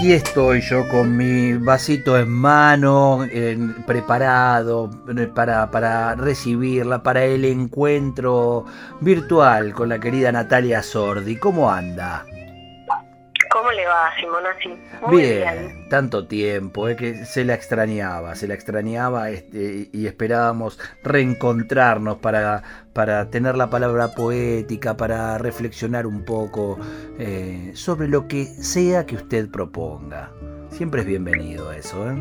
Aquí estoy yo con mi vasito en mano, preparado para, para, recibirla, para el encuentro virtual con la querida Natalia Sordi. ¿Cómo anda? ¿Cómo le va, Simona? Muy bien, tanto tiempo, es que se la extrañaba, se la extrañaba este, y esperábamos reencontrarnos para, para tener la palabra poética, para reflexionar un poco eh, sobre lo que sea que usted proponga. Siempre es bienvenido eso, ¿eh?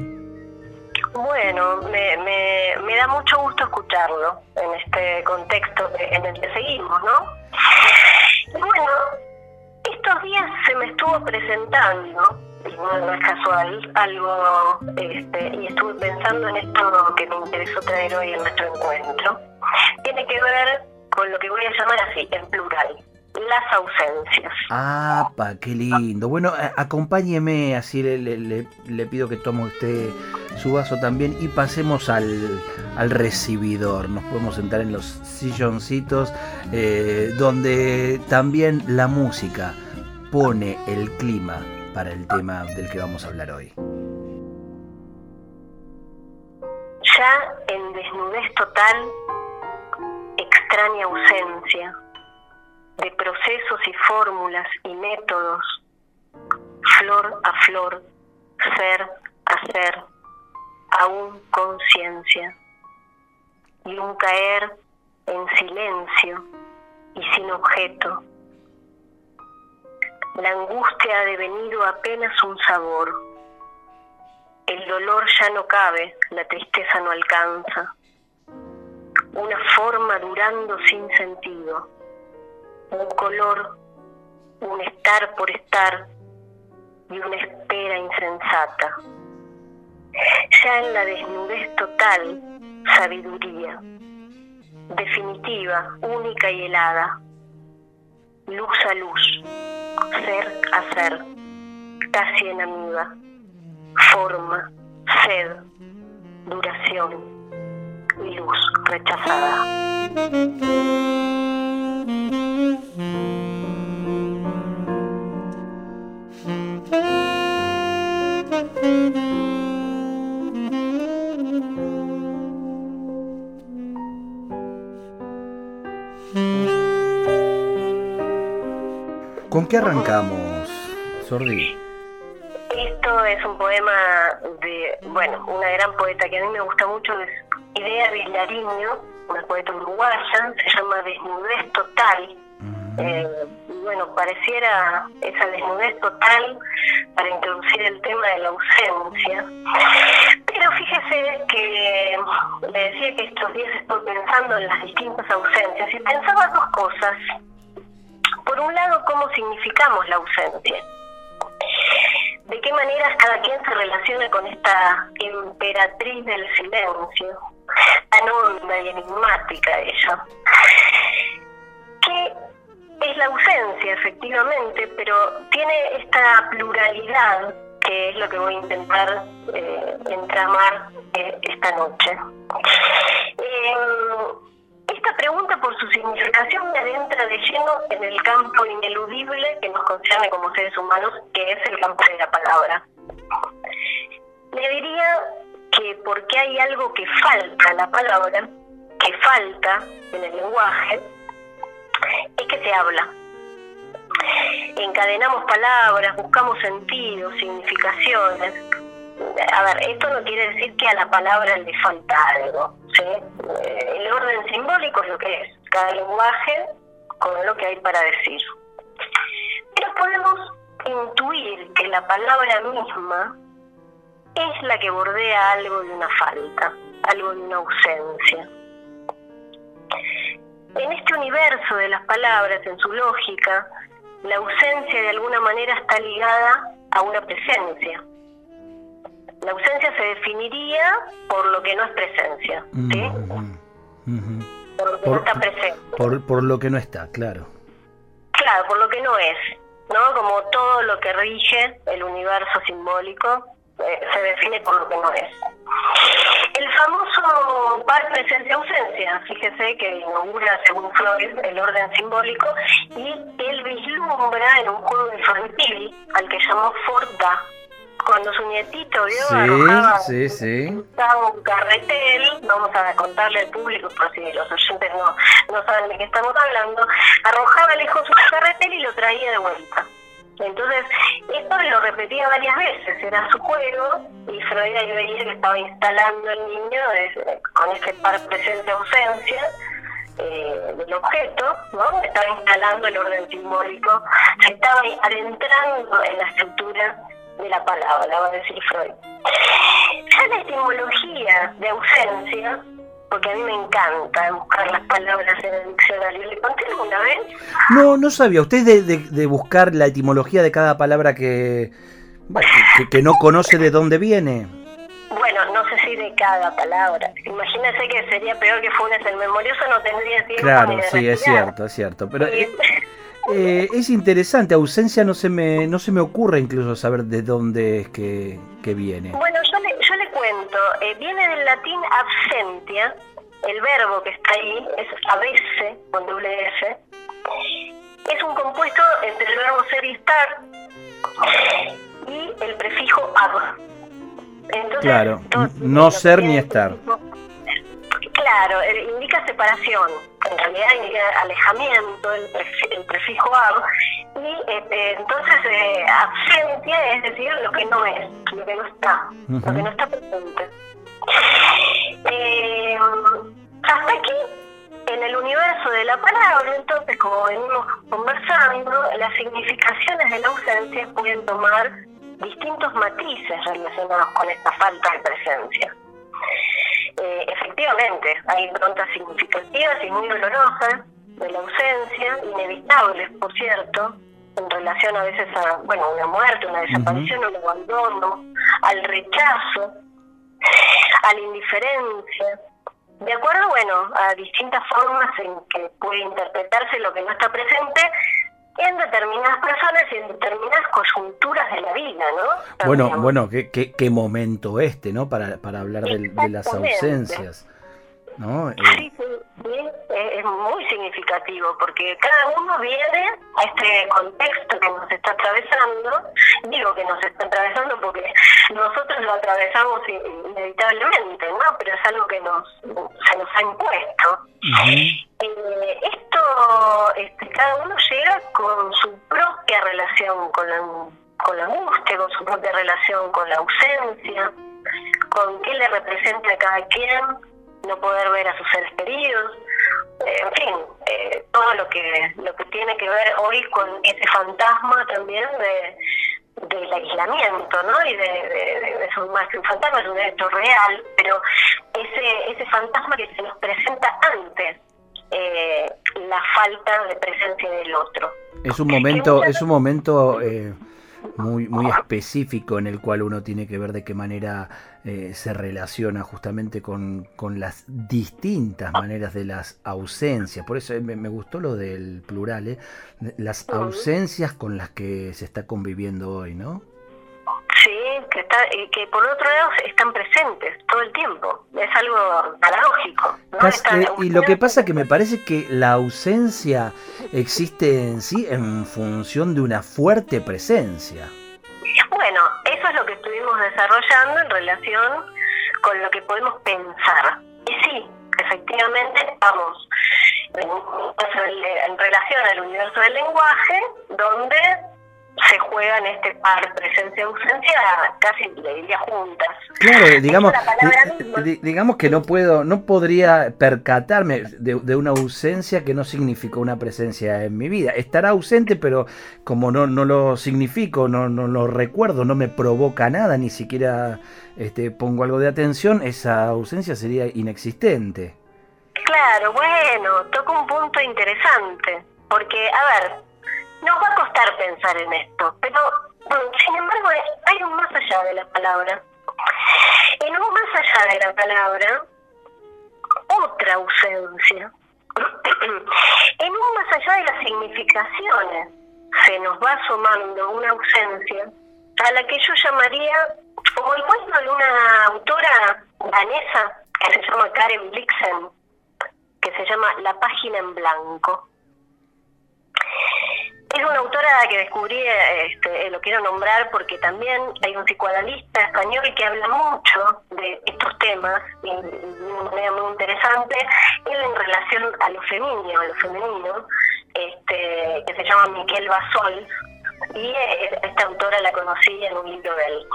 Bueno, me, me, me da mucho gusto escucharlo en este contexto en el que seguimos, ¿no? Bueno, estos días se me estuvo presentando, y no, es casual, algo, este, y estuve pensando en esto que me interesó traer hoy en nuestro encuentro. Tiene que ver con lo que voy a llamar así, en plural, las ausencias. Ah, pa, qué lindo. Bueno, acompáñeme, así le, le, le, pido que tome usted su vaso también y pasemos al, al recibidor. Nos podemos sentar en los silloncitos eh, donde también la música pone el clima para el tema del que vamos a hablar hoy. Ya en desnudez total, extraña ausencia de procesos y fórmulas y métodos, flor a flor, ser a ser, aún conciencia, y un caer en silencio y sin objeto. La angustia ha devenido apenas un sabor. El dolor ya no cabe, la tristeza no alcanza. Una forma durando sin sentido un color, un estar por estar y una espera insensata. Ya en la desnudez total, sabiduría, definitiva, única y helada, luz a luz, ser a ser, casi enemiga, forma, sed, duración y luz rechazada. ¿Con qué arrancamos, Sordi? Esto es un poema de, bueno, una gran poeta que a mí me gusta mucho, es Idea Villariño, una poeta uruguaya, se llama Desnudez Total. Eh, bueno, pareciera esa desnudez total para introducir el tema de la ausencia. Pero fíjese que le decía que estos días estoy pensando en las distintas ausencias y pensaba dos cosas. Por un lado, cómo significamos la ausencia. De qué manera cada quien se relaciona con esta emperatriz del silencio, tan honda y enigmática ella. La ausencia, efectivamente, pero tiene esta pluralidad que es lo que voy a intentar eh, entramar eh, esta noche. Eh, esta pregunta, por su significación, me adentra de lleno en el campo ineludible que nos concierne como seres humanos, que es el campo de la palabra. Le diría que porque hay algo que falta a la palabra, que falta en el lenguaje, es que se habla. Encadenamos palabras, buscamos sentidos, significaciones. A ver, esto no quiere decir que a la palabra le falta algo. ¿sí? El orden simbólico es lo que es, cada lenguaje con lo que hay para decir. Pero podemos intuir que la palabra misma es la que bordea algo de una falta, algo de una ausencia. En este universo de las palabras, en su lógica, la ausencia de alguna manera está ligada a una presencia. La ausencia se definiría por lo que no es presencia, ¿sí? Por lo que no está presente. Por, por lo que no está, claro. Claro, por lo que no es, ¿no? Como todo lo que rige el universo simbólico eh, se define por lo que no es. El famoso par presencia-ausencia, fíjese que inaugura, según Freud, el orden simbólico y él vislumbra en un juego infantil al que llamó Forda, cuando su nietito vio Sí, arrojaba sí, sí. un carretel, vamos a contarle al público por si los oyentes no, no saben de qué estamos hablando, arrojaba lejos su carretel y lo traía de vuelta. Entonces, esto lo repetía varias veces, era su juego, y Freud ahí veía que estaba instalando el niño de- con ese par presente-ausencia eh, del objeto, ¿no? Estaba instalando el orden simbólico, se estaba adentrando en la estructura de la palabra, va a decir Freud. Ya la etimología de ausencia, porque a mí me encanta buscar las palabras en el diccionario, ¿le conté alguna vez? No, no sabía. Usted de, de, de buscar la etimología de cada palabra que, que, que no conoce de dónde viene. Bueno, no sé si de cada palabra. Imagínese que sería peor que Funes el memorioso, no tendría tiempo Claro, ni de sí, es cierto, es cierto. Pero eh, eh, es interesante, ausencia no se me no se me ocurre incluso saber de dónde es que, que viene. Bueno, yo le cuento, eh, viene del latín absentia, el verbo que está ahí es abese, con doble S, es un compuesto entre el verbo ser y estar y el prefijo ab. Entonces, Claro, no ser ni es- estar. Claro, eh, indica separación, en realidad indica alejamiento, el, pref- el prefijo ab, y este, entonces eh, absentia es decir lo que no es, lo que no está, lo que no está presente. Eh, hasta aquí, en el universo de la palabra, entonces, como venimos conversando, las significaciones de la ausencia pueden tomar distintos matices relacionados con esta falta de presencia. Efectivamente, hay improntas significativas y muy dolorosas de la ausencia, inevitables, por cierto, en relación a veces a, bueno, una muerte, una desaparición, un abandono, al rechazo, a la indiferencia, de acuerdo, bueno, a distintas formas en que puede interpretarse lo que no está presente en determinadas personas y en determinadas coyunturas de la vida, ¿no? Bueno, También. bueno, qué, qué, qué momento este, ¿no? Para, para hablar de, las ausencias, ¿no? Eh, Sí, sí, sí, es, muy significativo porque cada uno viene a este contexto que nos está atravesando. Digo que nos está atravesando porque nosotros lo atravesamos in- inevitablemente, ¿no? Pero es algo que nos se nos ha impuesto. ujú. Eh, este, cada uno llega con su propia relación con la, con la angustia, con su propia relación con la ausencia, con qué le representa a cada quien no poder ver a sus seres queridos, eh, en fin, eh, todo lo que lo que tiene que ver hoy con ese fantasma también de del aislamiento, ¿no? Y de, de, más que un fantasma, es un hecho real, pero ese ese fantasma que se nos presenta antes eh, la falta de presencia del otro. Es un momento, es un momento eh, muy, muy específico en el cual uno tiene que ver de qué manera eh, se relaciona justamente con, con las distintas maneras de las ausencias. Por eso eh, me, me gustó lo del plural, ¿eh? las ausencias con las que se está conviviendo hoy, ¿no? Que, está, que por otro lado están presentes todo el tiempo. Es algo paradójico. ¿no? Cas- Están- eh, y lo que pasa que me parece que la ausencia existe en sí en función de una fuerte presencia. Bueno, eso es lo que estuvimos desarrollando en relación con lo que podemos pensar. Y sí, efectivamente estamos en, en relación al universo del lenguaje, donde se juegan este par presencia-ausencia casi, le diría, juntas. Claro, digamos, di- digamos que no puedo, no podría percatarme de, de una ausencia que no significó una presencia en mi vida. Estará ausente, pero como no, no lo significo, no, no lo recuerdo, no me provoca nada, ni siquiera este, pongo algo de atención, esa ausencia sería inexistente. Claro, bueno, toca un punto interesante, porque, a ver, nos va a costar pensar en esto, pero sin embargo hay un más allá de la palabra. En un más allá de la palabra, otra ausencia. en un más allá de las significaciones, se nos va sumando una ausencia a la que yo llamaría, como el cuento de una autora danesa que se llama Karen Blixen, que se llama La página en blanco. Es una autora que descubrí, este, lo quiero nombrar porque también hay un psicoanalista español que habla mucho de estos temas y, de una manera muy interesante, él en relación a lo femenino, a lo femenino, este, que se llama Miquel Basol, y esta autora la conocí en un libro de él.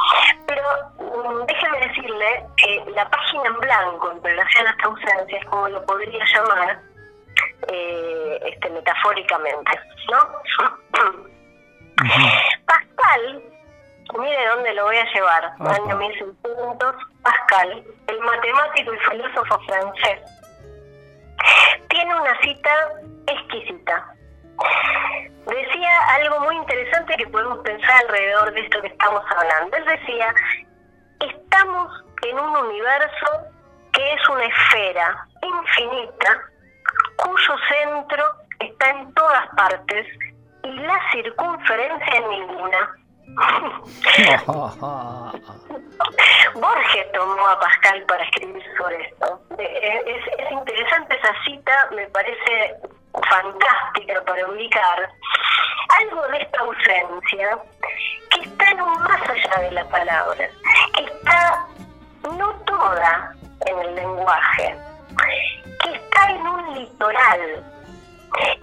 Pero mm, déjeme decirle que la página en blanco en relación a esta ausencia es como lo podría llamar eh, este, metafóricamente, ¿no? Pascal, mire dónde lo voy a llevar, año 1600, Pascal, el matemático y filósofo francés, tiene una cita exquisita. Decía algo muy interesante que podemos pensar alrededor de esto que estamos hablando. Él decía, estamos en un universo que es una esfera infinita cuyo centro está en todas partes y la circunferencia en ninguna. Borges tomó a Pascal para escribir sobre esto. Eh, es, es, interesante esa cita, me parece fantástica para ubicar algo de esta ausencia que está en un más allá de la palabra, que está no toda en el lenguaje, que está en un litoral,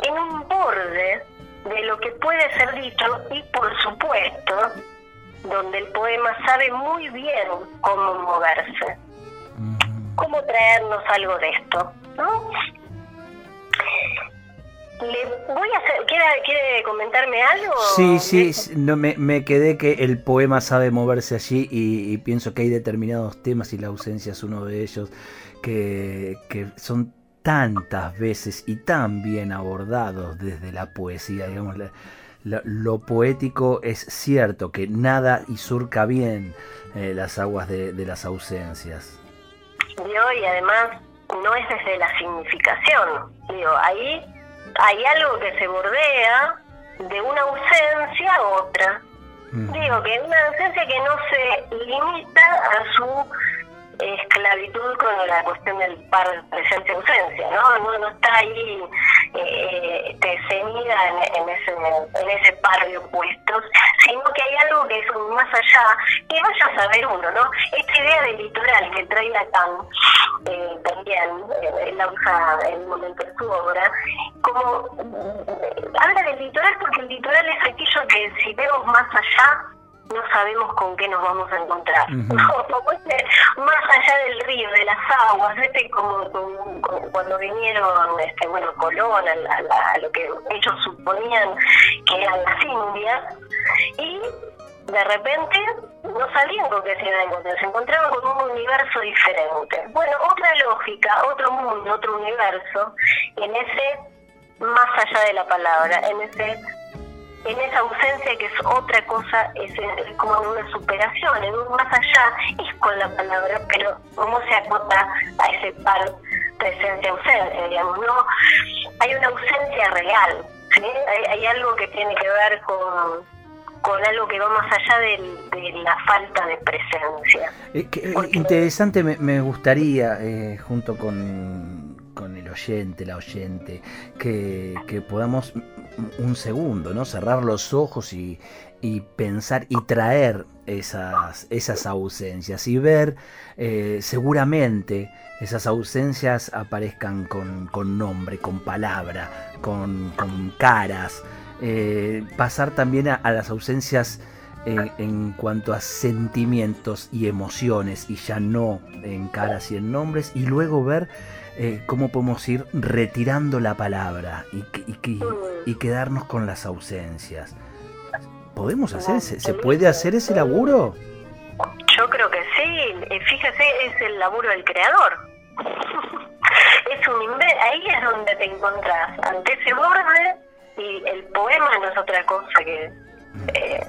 en un borde de lo que puede ser dicho y por supuesto donde el poema sabe muy bien cómo moverse, cómo traernos algo de esto. ¿no? Le voy a hacer, ¿quiere, comentarme algo? Sí, sí, no, me, me, quedé que el poema sabe moverse allí y, pienso que hay determinados temas y la ausencia es uno de ellos que, que son tantas veces y tan bien abordados desde la poesía, digamos, lo, poético es cierto que nada y surca bien eh, las aguas de, de las ausencias. y además no es desde la significación, digo, ahí hay algo que se bordea de una ausencia a otra. Mm. Digo que una ausencia que no se limita a su con la cuestión del par presencia-ausencia, ¿no? ¿no? No está ahí eh, ceñida en, ese, en ese par de opuestos, sino que hay algo que es más allá, que vaya a saber uno, ¿no? Esta idea del litoral que trae Lacan eh, también, eh, la usa en un momento de su obra, como eh, habla del litoral porque el litoral es aquello que si vemos más allá, no sabemos con qué nos vamos a encontrar. más allá del río, de las aguas, este como, cuando vinieron, este, bueno, Colón, a, lo que ellos suponían que eran las Indias, y de repente no sabían con qué se iban a encontrar, se encontraban con un universo diferente. Bueno, otra lógica, otro mundo, otro universo, en ese más allá de la palabra, en ese en esa ausencia que es otra cosa, es, como una superación, en un más allá, es con la palabra, pero cómo se acota a ese par presencia-ausencia, digamos, ¿no? Hay una ausencia real, ¿sí? Hay, algo que tiene que ver con, con algo que va más allá de, la falta de presencia. Eh, interesante, me, me gustaría, eh, junto con, con el oyente, la oyente, que, que podamos un segundo, ¿no? Cerrar los ojos y, pensar y traer esas, esas ausencias y ver eh, seguramente esas ausencias aparezcan con, nombre, con palabra, con, caras. Eh, pasar también a, las ausencias eh, en cuanto a sentimientos y emociones y ya no en caras y en nombres y luego ver eh, cómo podemos ir retirando la palabra y, y, quedarnos con las ausencias. ¿Podemos hacer ¿Se puede hacer ese laburo? Yo creo que sí. Eh, fíjese, es el laburo del creador. es un ahí es donde te encontrás, ante ese borde y el poema no es otra cosa que mm. eh,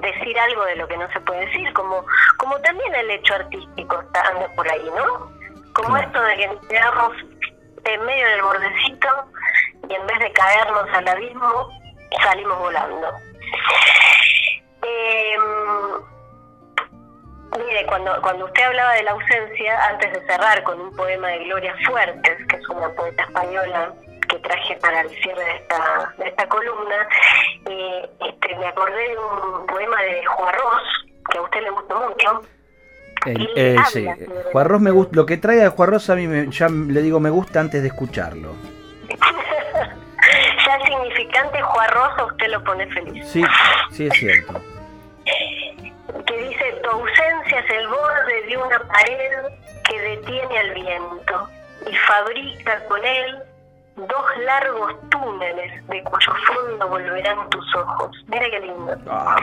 decir algo de lo que no se puede decir, como, como también el hecho artístico está anda por ahí, ¿no? Como esto de que quedamos en medio del bordecito y en vez de caernos al abismo, salimos volando. Eh, mire, cuando, cuando usted hablaba de la ausencia, antes de cerrar con un poema de Gloria Fuertes, que es una poeta española que traje para el cierre de esta, de esta columna, eh, este, me acordé de un poema de Juarros, que a usted le gustó mucho. Eh, sí. Juarros me gusta, lo que trae a Juarros a mí me, ya le digo me gusta antes de escucharlo. ya el significante Juarros a usted lo pone feliz. Sí, sí es cierto. Que dice, tu ausencia es el borde de una pared que detiene al viento y fabrica con él dos largos túneles de cuyo fondo volverán tus ojos. Mira qué lindo. Ah,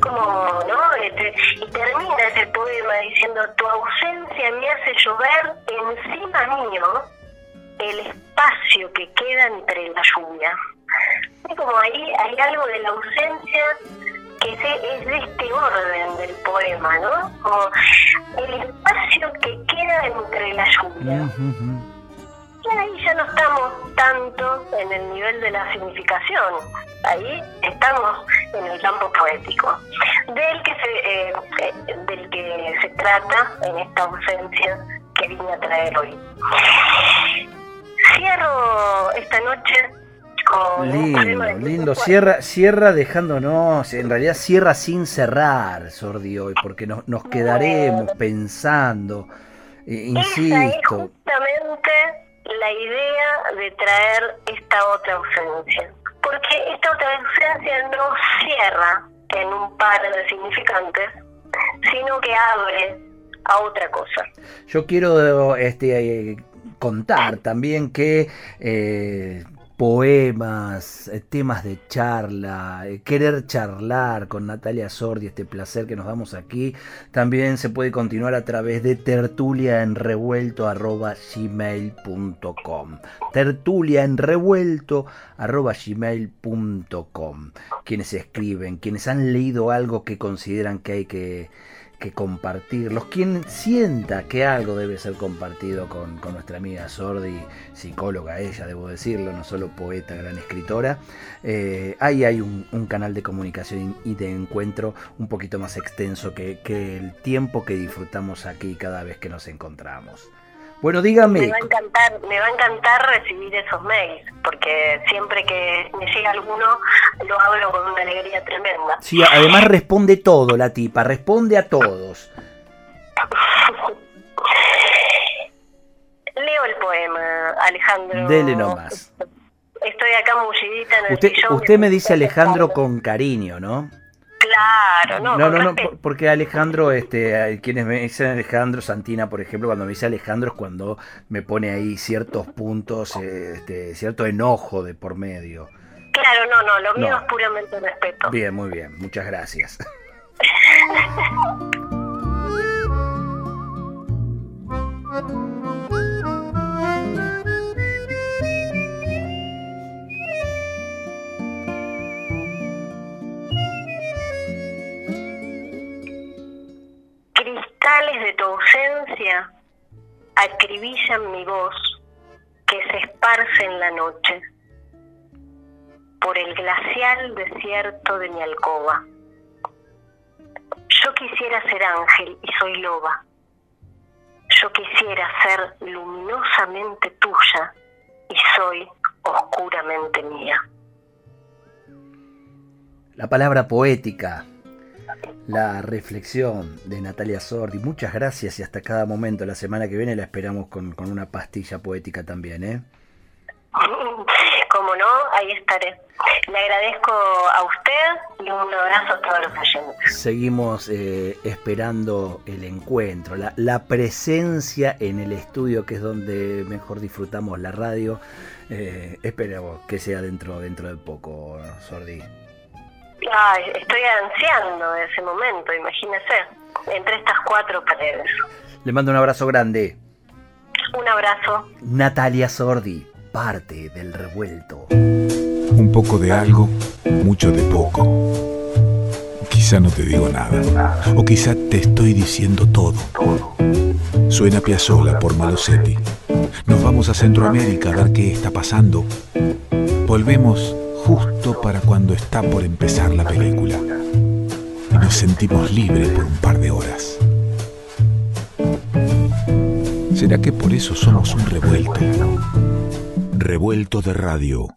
como, ¿no? Este, y termina ese poema diciendo, tu ausencia me hace llover encima mío el espacio que queda entre la lluvia. Es como ahí hay algo de la ausencia que es de este orden del poema, ¿no? Como el espacio que queda entre la lluvia ahí ya no estamos tanto en el nivel de la significación, ahí estamos en el campo poético, del que se, eh, eh, del que se trata en esta ausencia que vine a traer hoy. Cierro esta noche con lindo, lindo. Cierra, cierra dejándonos, en realidad cierra sin cerrar, Sordi, hoy, porque nos, nos quedaremos pensando. Eh, insisto. justamente la idea de traer esta otra ausencia. Porque esta otra ausencia no cierra en un par de significantes, sino que abre a otra cosa. Yo quiero este, contar también que eh, poemas, eh, temas de charla, eh, querer charlar con Natalia Sordi, este placer que nos damos aquí, también se puede continuar a través de tertuliaenrevuelto.gmail.com tertuliaenrevuelto.gmail.com Quienes escriben, quienes han leído algo que consideran que hay que que compartirlos. Quien sienta que algo debe ser compartido con, nuestra amiga Sordi, psicóloga ella, debo decirlo, no solo poeta, gran escritora, eh, ahí hay un, canal de comunicación y de encuentro un poquito más extenso que, que el tiempo que disfrutamos aquí cada vez que nos encontramos. Bueno, dígame. Me va a encantar, me va a encantar recibir esos mails, porque siempre que me llega alguno lo hablo con una alegría tremenda. Sí, además responde todo la tipa, responde a todos. Leo el poema, Alejandro. Dele nomás. Estoy acá mullidita en el Usted, usted me dice Alejandro con cariño, ¿no? Claro, no. No, no, porque Alejandro, este, quienes me dicen Alejandro Santina, por ejemplo, cuando me dice Alejandro es cuando me pone ahí ciertos puntos, este, cierto enojo de por medio. Claro, no, no, lo mío es puramente respeto. Bien, muy bien, muchas gracias. acribillan mi voz que se esparce en la noche por el glacial desierto de mi alcoba. Yo quisiera ser ángel y soy loba. Yo quisiera ser luminosamente tuya y soy oscuramente mía. La palabra poética la reflexión de Natalia Sordi. Muchas gracias y hasta cada momento. La semana que viene la esperamos con, una pastilla poética también, ¿eh? Como no, ahí estaré. Le agradezco a usted y un abrazo a todos los oyentes. Seguimos eh, esperando el encuentro, la, la, presencia en el estudio, que es donde mejor disfrutamos la radio. Eh, esperemos que sea dentro, dentro de poco, Sordi estoy ansiando ese momento, imagínese, entre estas cuatro paredes. Le mando un abrazo grande. Un abrazo. Natalia Sordi, parte del revuelto. Un poco de algo, mucho de poco quizá no te digo nada. O quizá te estoy diciendo todo. Suena Piazzola por Malosetti. Nos vamos a Centroamérica a ver qué está pasando. Volvemos justo para cuando está por empezar la película. Y nos sentimos libres por un par de horas. ¿Será que por eso somos un revuelto? Revuelto de radio.